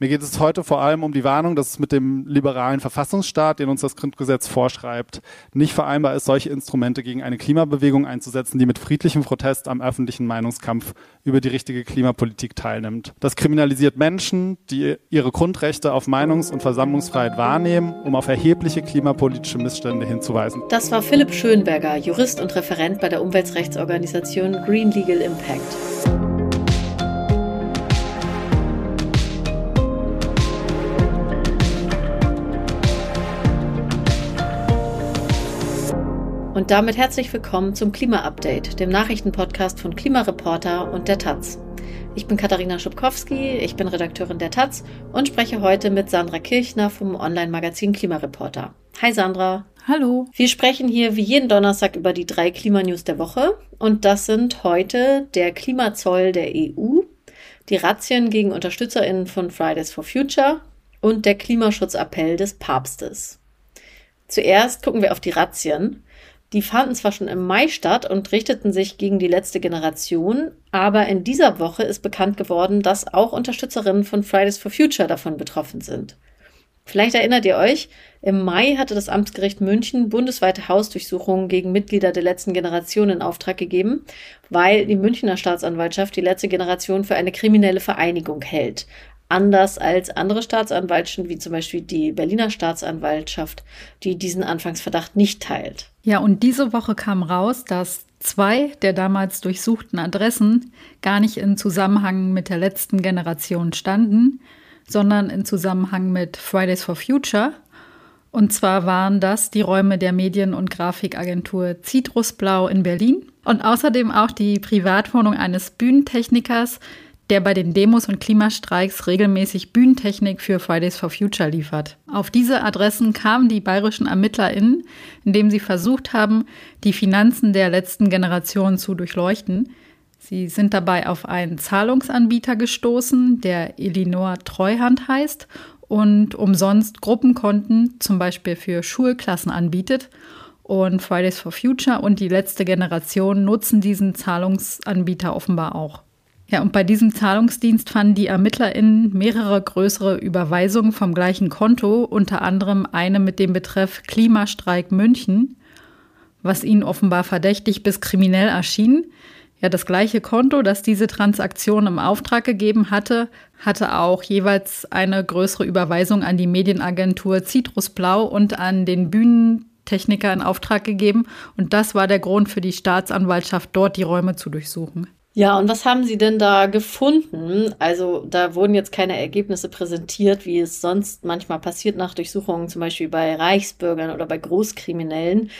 Mir geht es heute vor allem um die Warnung, dass es mit dem liberalen Verfassungsstaat, den uns das Grundgesetz vorschreibt, nicht vereinbar ist, solche Instrumente gegen eine Klimabewegung einzusetzen, die mit friedlichem Protest am öffentlichen Meinungskampf über die richtige Klimapolitik teilnimmt. Das kriminalisiert Menschen, die ihre Grundrechte auf Meinungs- und Versammlungsfreiheit wahrnehmen, um auf erhebliche klimapolitische Missstände hinzuweisen. Das war Philipp Schönberger, Jurist und Referent bei der Umweltrechtsorganisation Green Legal Impact. Und damit herzlich willkommen zum Klima-Update, dem Nachrichtenpodcast von Klimareporter und der Taz. Ich bin Katharina Schubkowski, ich bin Redakteurin der Taz und spreche heute mit Sandra Kirchner vom Online-Magazin Klimareporter. Hi Sandra. Hallo. Wir sprechen hier wie jeden Donnerstag über die drei Klimanews der Woche und das sind heute der Klimazoll der EU, die Razzien gegen UnterstützerInnen von Fridays for Future und der Klimaschutzappell des Papstes. Zuerst gucken wir auf die Razzien. Die fanden zwar schon im Mai statt und richteten sich gegen die letzte Generation, aber in dieser Woche ist bekannt geworden, dass auch Unterstützerinnen von Fridays for Future davon betroffen sind. Vielleicht erinnert ihr euch, im Mai hatte das Amtsgericht München bundesweite Hausdurchsuchungen gegen Mitglieder der letzten Generation in Auftrag gegeben, weil die Münchner Staatsanwaltschaft die letzte Generation für eine kriminelle Vereinigung hält anders als andere Staatsanwaltschaften, wie zum Beispiel die Berliner Staatsanwaltschaft, die diesen Anfangsverdacht nicht teilt. Ja, und diese Woche kam raus, dass zwei der damals durchsuchten Adressen gar nicht in Zusammenhang mit der letzten Generation standen, sondern in Zusammenhang mit Fridays for Future. Und zwar waren das die Räume der Medien- und Grafikagentur Citrusblau in Berlin und außerdem auch die Privatwohnung eines Bühnentechnikers, der bei den Demos und Klimastreiks regelmäßig Bühnentechnik für Fridays for Future liefert. Auf diese Adressen kamen die bayerischen ErmittlerInnen, indem sie versucht haben, die Finanzen der letzten Generation zu durchleuchten. Sie sind dabei auf einen Zahlungsanbieter gestoßen, der Elinor Treuhand heißt und umsonst Gruppenkonten zum Beispiel für Schulklassen anbietet. Und Fridays for Future und die letzte Generation nutzen diesen Zahlungsanbieter offenbar auch. Ja, und bei diesem Zahlungsdienst fanden die ErmittlerInnen mehrere größere Überweisungen vom gleichen Konto, unter anderem eine mit dem Betreff Klimastreik München, was ihnen offenbar verdächtig bis kriminell erschien. Ja, das gleiche Konto, das diese Transaktion im Auftrag gegeben hatte, hatte auch jeweils eine größere Überweisung an die Medienagentur Citrusblau und an den Bühnentechniker in Auftrag gegeben. Und das war der Grund für die Staatsanwaltschaft, dort die Räume zu durchsuchen. Ja, und was haben Sie denn da gefunden? Also da wurden jetzt keine Ergebnisse präsentiert, wie es sonst manchmal passiert nach Durchsuchungen, zum Beispiel bei Reichsbürgern oder bei Großkriminellen.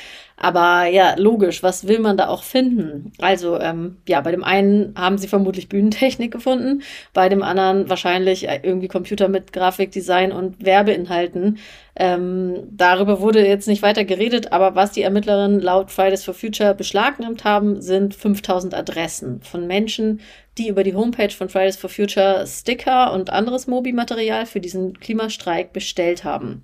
Aber ja, logisch, was will man da auch finden? Also, ähm, ja, bei dem einen haben sie vermutlich Bühnentechnik gefunden, bei dem anderen wahrscheinlich äh, irgendwie Computer mit Grafikdesign und Werbeinhalten. Ähm, darüber wurde jetzt nicht weiter geredet, aber was die Ermittlerinnen laut Fridays for Future beschlagnahmt haben, sind 5000 Adressen von Menschen, die über die Homepage von Fridays for Future Sticker und anderes Mobi-Material für diesen Klimastreik bestellt haben.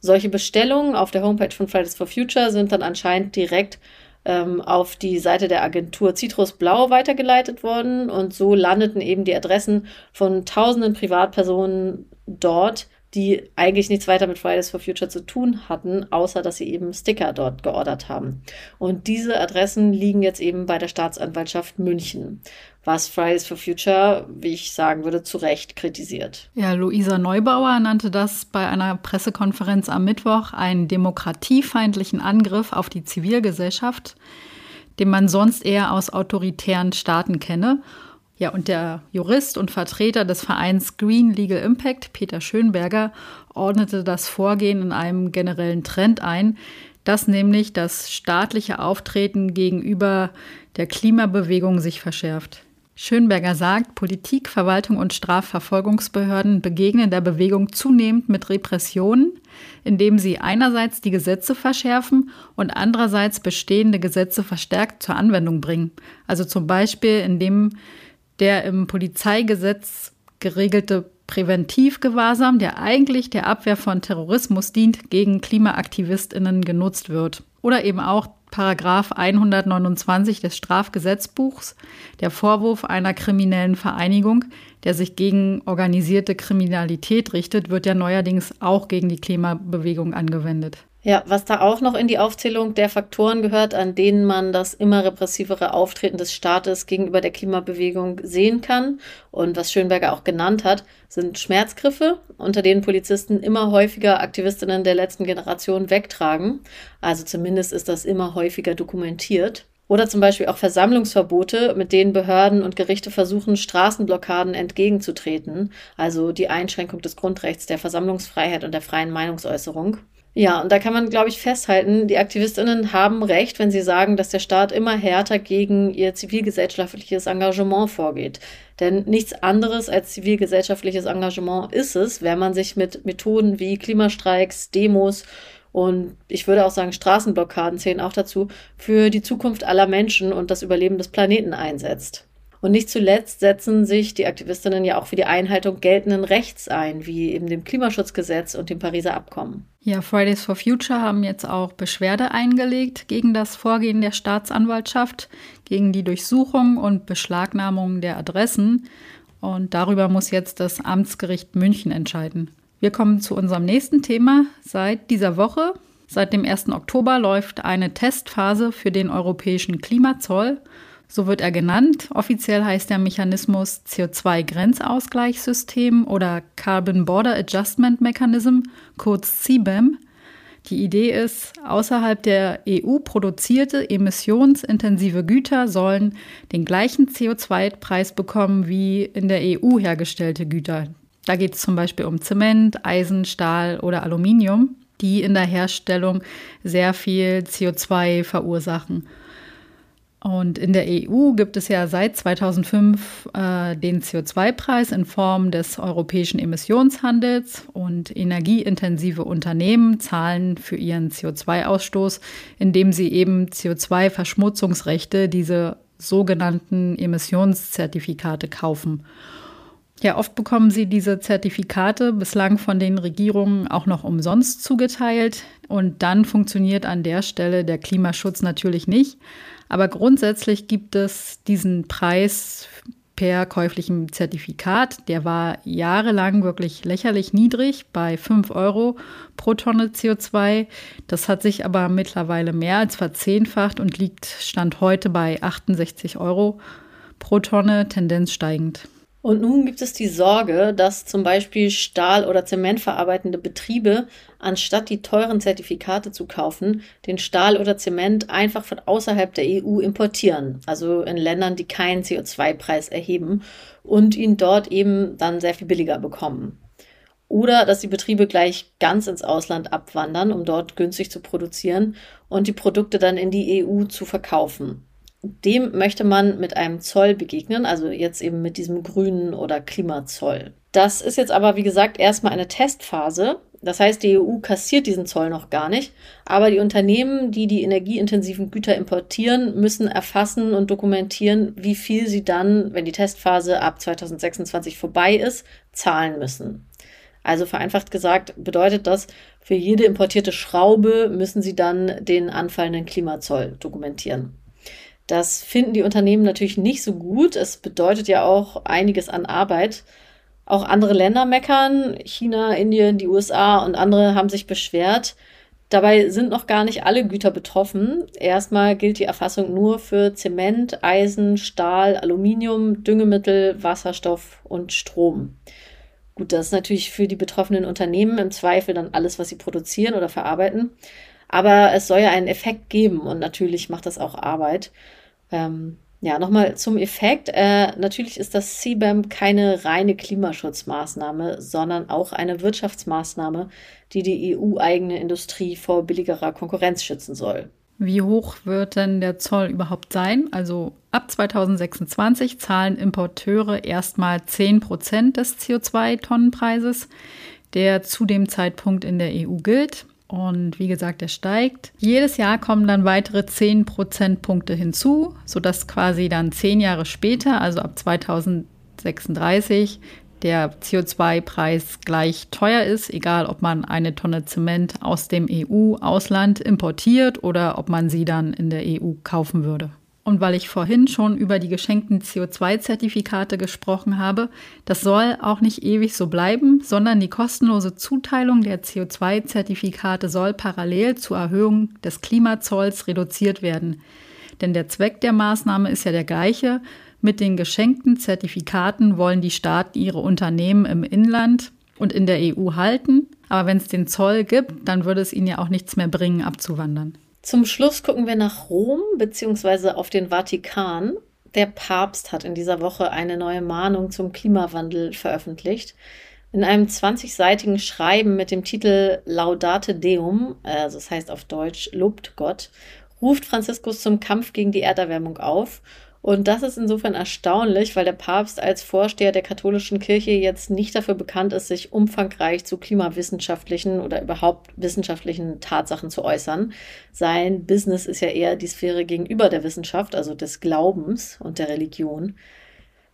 Solche Bestellungen auf der Homepage von Fridays for Future sind dann anscheinend direkt ähm, auf die Seite der Agentur Citrus Blau weitergeleitet worden. Und so landeten eben die Adressen von tausenden Privatpersonen dort, die eigentlich nichts weiter mit Fridays for Future zu tun hatten, außer dass sie eben Sticker dort geordert haben. Und diese Adressen liegen jetzt eben bei der Staatsanwaltschaft München, was Fridays for Future, wie ich sagen würde, zu Recht kritisiert. Ja, Luisa Neubauer nannte das bei einer Pressekonferenz am Mittwoch einen demokratiefeindlichen Angriff auf die Zivilgesellschaft, den man sonst eher aus autoritären Staaten kenne ja, und der Jurist und Vertreter des Vereins Green Legal Impact, Peter Schönberger, ordnete das Vorgehen in einem generellen Trend ein, dass nämlich das staatliche Auftreten gegenüber der Klimabewegung sich verschärft. Schönberger sagt, Politik, Verwaltung und Strafverfolgungsbehörden begegnen der Bewegung zunehmend mit Repressionen, indem sie einerseits die Gesetze verschärfen und andererseits bestehende Gesetze verstärkt zur Anwendung bringen. Also zum Beispiel, indem der im Polizeigesetz geregelte Präventivgewahrsam, der eigentlich der Abwehr von Terrorismus dient, gegen KlimaaktivistInnen genutzt wird. Oder eben auch Paragraph 129 des Strafgesetzbuchs, der Vorwurf einer kriminellen Vereinigung, der sich gegen organisierte Kriminalität richtet, wird ja neuerdings auch gegen die Klimabewegung angewendet. Ja, was da auch noch in die Aufzählung der Faktoren gehört, an denen man das immer repressivere Auftreten des Staates gegenüber der Klimabewegung sehen kann und was Schönberger auch genannt hat, sind Schmerzgriffe, unter denen Polizisten immer häufiger Aktivistinnen der letzten Generation wegtragen. Also zumindest ist das immer häufiger dokumentiert. Oder zum Beispiel auch Versammlungsverbote, mit denen Behörden und Gerichte versuchen, Straßenblockaden entgegenzutreten, also die Einschränkung des Grundrechts der Versammlungsfreiheit und der freien Meinungsäußerung. Ja, und da kann man, glaube ich, festhalten, die Aktivistinnen haben recht, wenn sie sagen, dass der Staat immer härter gegen ihr zivilgesellschaftliches Engagement vorgeht. Denn nichts anderes als zivilgesellschaftliches Engagement ist es, wenn man sich mit Methoden wie Klimastreiks, Demos und ich würde auch sagen, Straßenblockaden zählen auch dazu, für die Zukunft aller Menschen und das Überleben des Planeten einsetzt. Und nicht zuletzt setzen sich die Aktivistinnen ja auch für die Einhaltung geltenden Rechts ein, wie eben dem Klimaschutzgesetz und dem Pariser Abkommen. Ja, Fridays for Future haben jetzt auch Beschwerde eingelegt gegen das Vorgehen der Staatsanwaltschaft, gegen die Durchsuchung und Beschlagnahmung der Adressen. Und darüber muss jetzt das Amtsgericht München entscheiden. Wir kommen zu unserem nächsten Thema. Seit dieser Woche, seit dem 1. Oktober, läuft eine Testphase für den europäischen Klimazoll. So wird er genannt. Offiziell heißt der Mechanismus CO2-Grenzausgleichssystem oder Carbon Border Adjustment Mechanism, kurz CBAM. Die Idee ist, außerhalb der EU produzierte emissionsintensive Güter sollen den gleichen CO2-Preis bekommen wie in der EU hergestellte Güter. Da geht es zum Beispiel um Zement, Eisen, Stahl oder Aluminium, die in der Herstellung sehr viel CO2 verursachen. Und in der EU gibt es ja seit 2005 äh, den CO2-Preis in Form des europäischen Emissionshandels und energieintensive Unternehmen zahlen für ihren CO2-Ausstoß, indem sie eben CO2-Verschmutzungsrechte, diese sogenannten Emissionszertifikate kaufen. Ja, oft bekommen sie diese Zertifikate bislang von den Regierungen auch noch umsonst zugeteilt und dann funktioniert an der Stelle der Klimaschutz natürlich nicht. Aber grundsätzlich gibt es diesen Preis per käuflichem Zertifikat. Der war jahrelang wirklich lächerlich niedrig bei 5 Euro pro Tonne CO2. Das hat sich aber mittlerweile mehr als verzehnfacht und liegt Stand heute bei 68 Euro pro Tonne, Tendenz steigend. Und nun gibt es die Sorge, dass zum Beispiel Stahl- oder Zementverarbeitende Betriebe, anstatt die teuren Zertifikate zu kaufen, den Stahl oder Zement einfach von außerhalb der EU importieren, also in Ländern, die keinen CO2-Preis erheben und ihn dort eben dann sehr viel billiger bekommen. Oder dass die Betriebe gleich ganz ins Ausland abwandern, um dort günstig zu produzieren und die Produkte dann in die EU zu verkaufen dem möchte man mit einem Zoll begegnen, also jetzt eben mit diesem grünen oder Klimazoll. Das ist jetzt aber, wie gesagt, erstmal eine Testphase. Das heißt, die EU kassiert diesen Zoll noch gar nicht, aber die Unternehmen, die die energieintensiven Güter importieren, müssen erfassen und dokumentieren, wie viel sie dann, wenn die Testphase ab 2026 vorbei ist, zahlen müssen. Also vereinfacht gesagt bedeutet das, für jede importierte Schraube müssen sie dann den anfallenden Klimazoll dokumentieren. Das finden die Unternehmen natürlich nicht so gut. Es bedeutet ja auch einiges an Arbeit. Auch andere Länder meckern. China, Indien, die USA und andere haben sich beschwert. Dabei sind noch gar nicht alle Güter betroffen. Erstmal gilt die Erfassung nur für Zement, Eisen, Stahl, Aluminium, Düngemittel, Wasserstoff und Strom. Gut, das ist natürlich für die betroffenen Unternehmen im Zweifel dann alles, was sie produzieren oder verarbeiten. Aber es soll ja einen Effekt geben und natürlich macht das auch Arbeit. Ähm, ja, nochmal zum Effekt. Äh, natürlich ist das CBAM keine reine Klimaschutzmaßnahme, sondern auch eine Wirtschaftsmaßnahme, die die EU-eigene Industrie vor billigerer Konkurrenz schützen soll. Wie hoch wird denn der Zoll überhaupt sein? Also ab 2026 zahlen Importeure erstmal 10 Prozent des CO2-Tonnenpreises, der zu dem Zeitpunkt in der EU gilt. Und wie gesagt, er steigt. Jedes Jahr kommen dann weitere 10 Prozentpunkte hinzu, sodass quasi dann zehn Jahre später, also ab 2036, der CO2-Preis gleich teuer ist, egal ob man eine Tonne Zement aus dem EU-Ausland importiert oder ob man sie dann in der EU kaufen würde. Und weil ich vorhin schon über die geschenkten CO2-Zertifikate gesprochen habe, das soll auch nicht ewig so bleiben, sondern die kostenlose Zuteilung der CO2-Zertifikate soll parallel zur Erhöhung des Klimazolls reduziert werden. Denn der Zweck der Maßnahme ist ja der gleiche. Mit den geschenkten Zertifikaten wollen die Staaten ihre Unternehmen im Inland und in der EU halten. Aber wenn es den Zoll gibt, dann würde es ihnen ja auch nichts mehr bringen, abzuwandern. Zum Schluss gucken wir nach Rom bzw. auf den Vatikan. Der Papst hat in dieser Woche eine neue Mahnung zum Klimawandel veröffentlicht. In einem 20-seitigen Schreiben mit dem Titel Laudate Deum, also das heißt auf Deutsch Lobt Gott, ruft Franziskus zum Kampf gegen die Erderwärmung auf und das ist insofern erstaunlich, weil der Papst als Vorsteher der katholischen Kirche jetzt nicht dafür bekannt ist, sich umfangreich zu klimawissenschaftlichen oder überhaupt wissenschaftlichen Tatsachen zu äußern. Sein Business ist ja eher die Sphäre gegenüber der Wissenschaft, also des Glaubens und der Religion.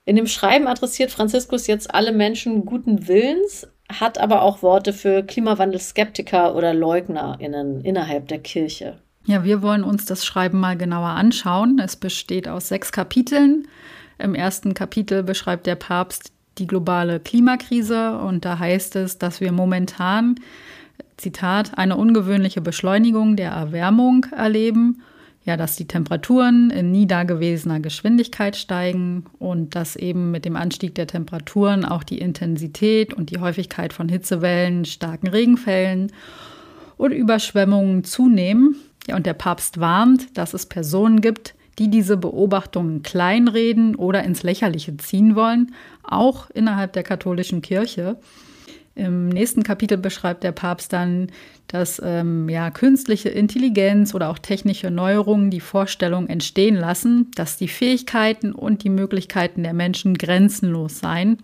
In dem Schreiben adressiert Franziskus jetzt alle Menschen guten Willens, hat aber auch Worte für Klimawandelskeptiker oder LeugnerInnen innerhalb der Kirche. Ja, wir wollen uns das Schreiben mal genauer anschauen. Es besteht aus sechs Kapiteln. Im ersten Kapitel beschreibt der Papst die globale Klimakrise und da heißt es, dass wir momentan, Zitat, eine ungewöhnliche Beschleunigung der Erwärmung erleben. Ja, dass die Temperaturen in nie dagewesener Geschwindigkeit steigen und dass eben mit dem Anstieg der Temperaturen auch die Intensität und die Häufigkeit von Hitzewellen, starken Regenfällen und Überschwemmungen zunehmen. Ja, und der Papst warnt, dass es Personen gibt, die diese Beobachtungen kleinreden oder ins Lächerliche ziehen wollen, auch innerhalb der katholischen Kirche. Im nächsten Kapitel beschreibt der Papst dann, dass ähm, ja, künstliche Intelligenz oder auch technische Neuerungen die Vorstellung entstehen lassen, dass die Fähigkeiten und die Möglichkeiten der Menschen grenzenlos seien.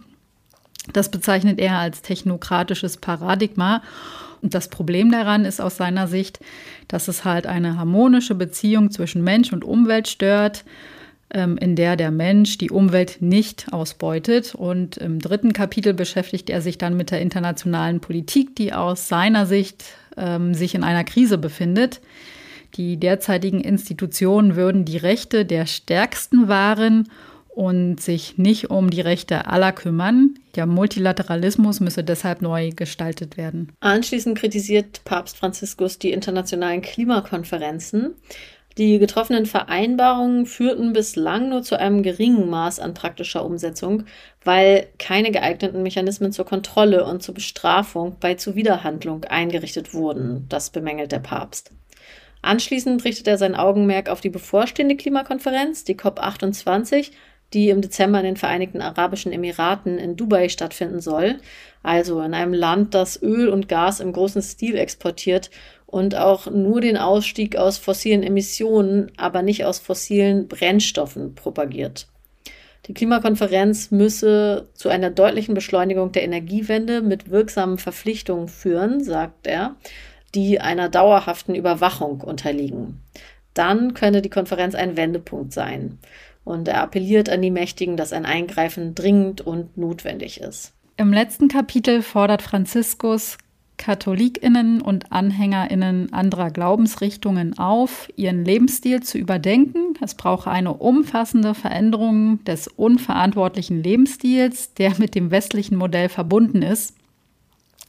Das bezeichnet er als technokratisches Paradigma und das Problem daran ist aus seiner Sicht, dass es halt eine harmonische Beziehung zwischen Mensch und Umwelt stört, ähm, in der der Mensch die Umwelt nicht ausbeutet. Und im dritten Kapitel beschäftigt er sich dann mit der internationalen Politik, die aus seiner Sicht ähm, sich in einer Krise befindet. Die derzeitigen Institutionen würden die Rechte der Stärksten wahren und sich nicht um die Rechte aller kümmern. Der Multilateralismus müsse deshalb neu gestaltet werden. Anschließend kritisiert Papst Franziskus die internationalen Klimakonferenzen. Die getroffenen Vereinbarungen führten bislang nur zu einem geringen Maß an praktischer Umsetzung, weil keine geeigneten Mechanismen zur Kontrolle und zur Bestrafung bei Zuwiderhandlung eingerichtet wurden. Das bemängelt der Papst. Anschließend richtet er sein Augenmerk auf die bevorstehende Klimakonferenz, die COP28, die im Dezember in den Vereinigten Arabischen Emiraten in Dubai stattfinden soll, also in einem Land, das Öl und Gas im großen Stil exportiert und auch nur den Ausstieg aus fossilen Emissionen, aber nicht aus fossilen Brennstoffen propagiert. Die Klimakonferenz müsse zu einer deutlichen Beschleunigung der Energiewende mit wirksamen Verpflichtungen führen, sagt er, die einer dauerhaften Überwachung unterliegen. Dann könne die Konferenz ein Wendepunkt sein. Und er appelliert an die Mächtigen, dass ein Eingreifen dringend und notwendig ist. Im letzten Kapitel fordert Franziskus Katholikinnen und Anhängerinnen anderer Glaubensrichtungen auf, ihren Lebensstil zu überdenken. Es brauche eine umfassende Veränderung des unverantwortlichen Lebensstils, der mit dem westlichen Modell verbunden ist.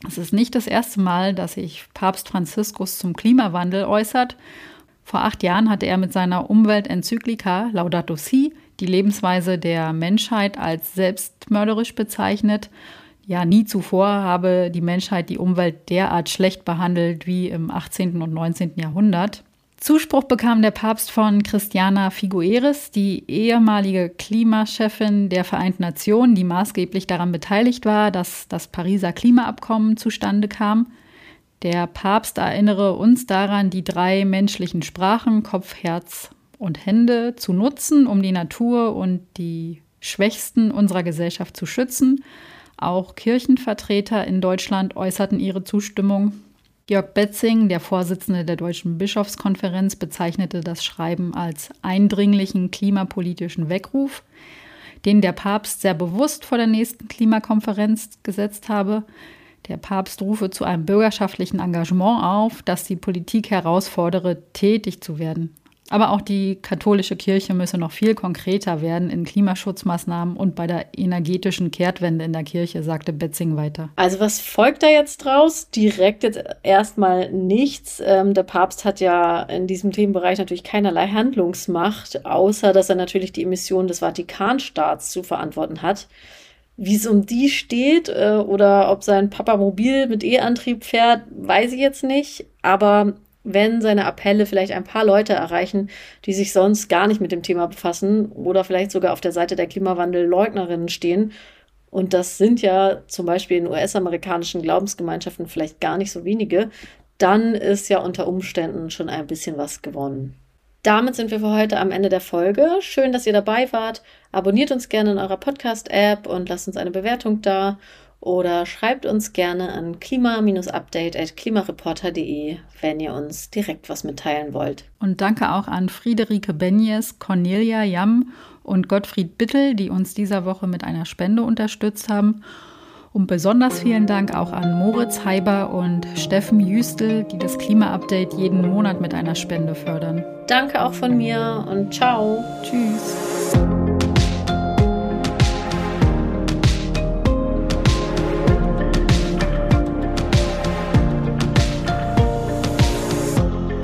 Es ist nicht das erste Mal, dass sich Papst Franziskus zum Klimawandel äußert vor acht Jahren hatte er mit seiner Umweltenzyklika Laudato Si die Lebensweise der Menschheit als selbstmörderisch bezeichnet. Ja, nie zuvor habe die Menschheit die Umwelt derart schlecht behandelt wie im 18. und 19. Jahrhundert. Zuspruch bekam der Papst von Christiana Figueres, die ehemalige Klimachefin der Vereinten Nationen, die maßgeblich daran beteiligt war, dass das Pariser Klimaabkommen zustande kam. Der Papst erinnere uns daran, die drei menschlichen Sprachen Kopf, Herz und Hände zu nutzen, um die Natur und die Schwächsten unserer Gesellschaft zu schützen. Auch Kirchenvertreter in Deutschland äußerten ihre Zustimmung. Jörg Betzing, der Vorsitzende der Deutschen Bischofskonferenz, bezeichnete das Schreiben als eindringlichen klimapolitischen Weckruf. den der Papst sehr bewusst vor der nächsten Klimakonferenz gesetzt habe. Der Papst rufe zu einem bürgerschaftlichen Engagement auf, das die Politik herausfordere, tätig zu werden. Aber auch die katholische Kirche müsse noch viel konkreter werden in Klimaschutzmaßnahmen und bei der energetischen Kehrtwende in der Kirche, sagte Betzing weiter. Also was folgt da jetzt draus? Direkt jetzt erstmal nichts. Ähm, der Papst hat ja in diesem Themenbereich natürlich keinerlei Handlungsmacht, außer dass er natürlich die Emissionen des Vatikanstaats zu verantworten hat. Wie es um die steht äh, oder ob sein Papa mobil mit E-Antrieb fährt, weiß ich jetzt nicht. Aber wenn seine Appelle vielleicht ein paar Leute erreichen, die sich sonst gar nicht mit dem Thema befassen oder vielleicht sogar auf der Seite der Klimawandelleugnerinnen stehen. Und das sind ja zum Beispiel in US-amerikanischen Glaubensgemeinschaften vielleicht gar nicht so wenige. Dann ist ja unter Umständen schon ein bisschen was gewonnen. Damit sind wir für heute am Ende der Folge. Schön, dass ihr dabei wart. Abonniert uns gerne in eurer Podcast-App und lasst uns eine Bewertung da oder schreibt uns gerne an klima-update.klimareporter.de, wenn ihr uns direkt was mitteilen wollt. Und danke auch an Friederike Benjes, Cornelia Jamm und Gottfried Bittel, die uns dieser Woche mit einer Spende unterstützt haben. Und besonders vielen Dank auch an Moritz Heiber und Steffen Jüstel, die das Klima-Update jeden Monat mit einer Spende fördern. Danke auch von mir und ciao. Tschüss.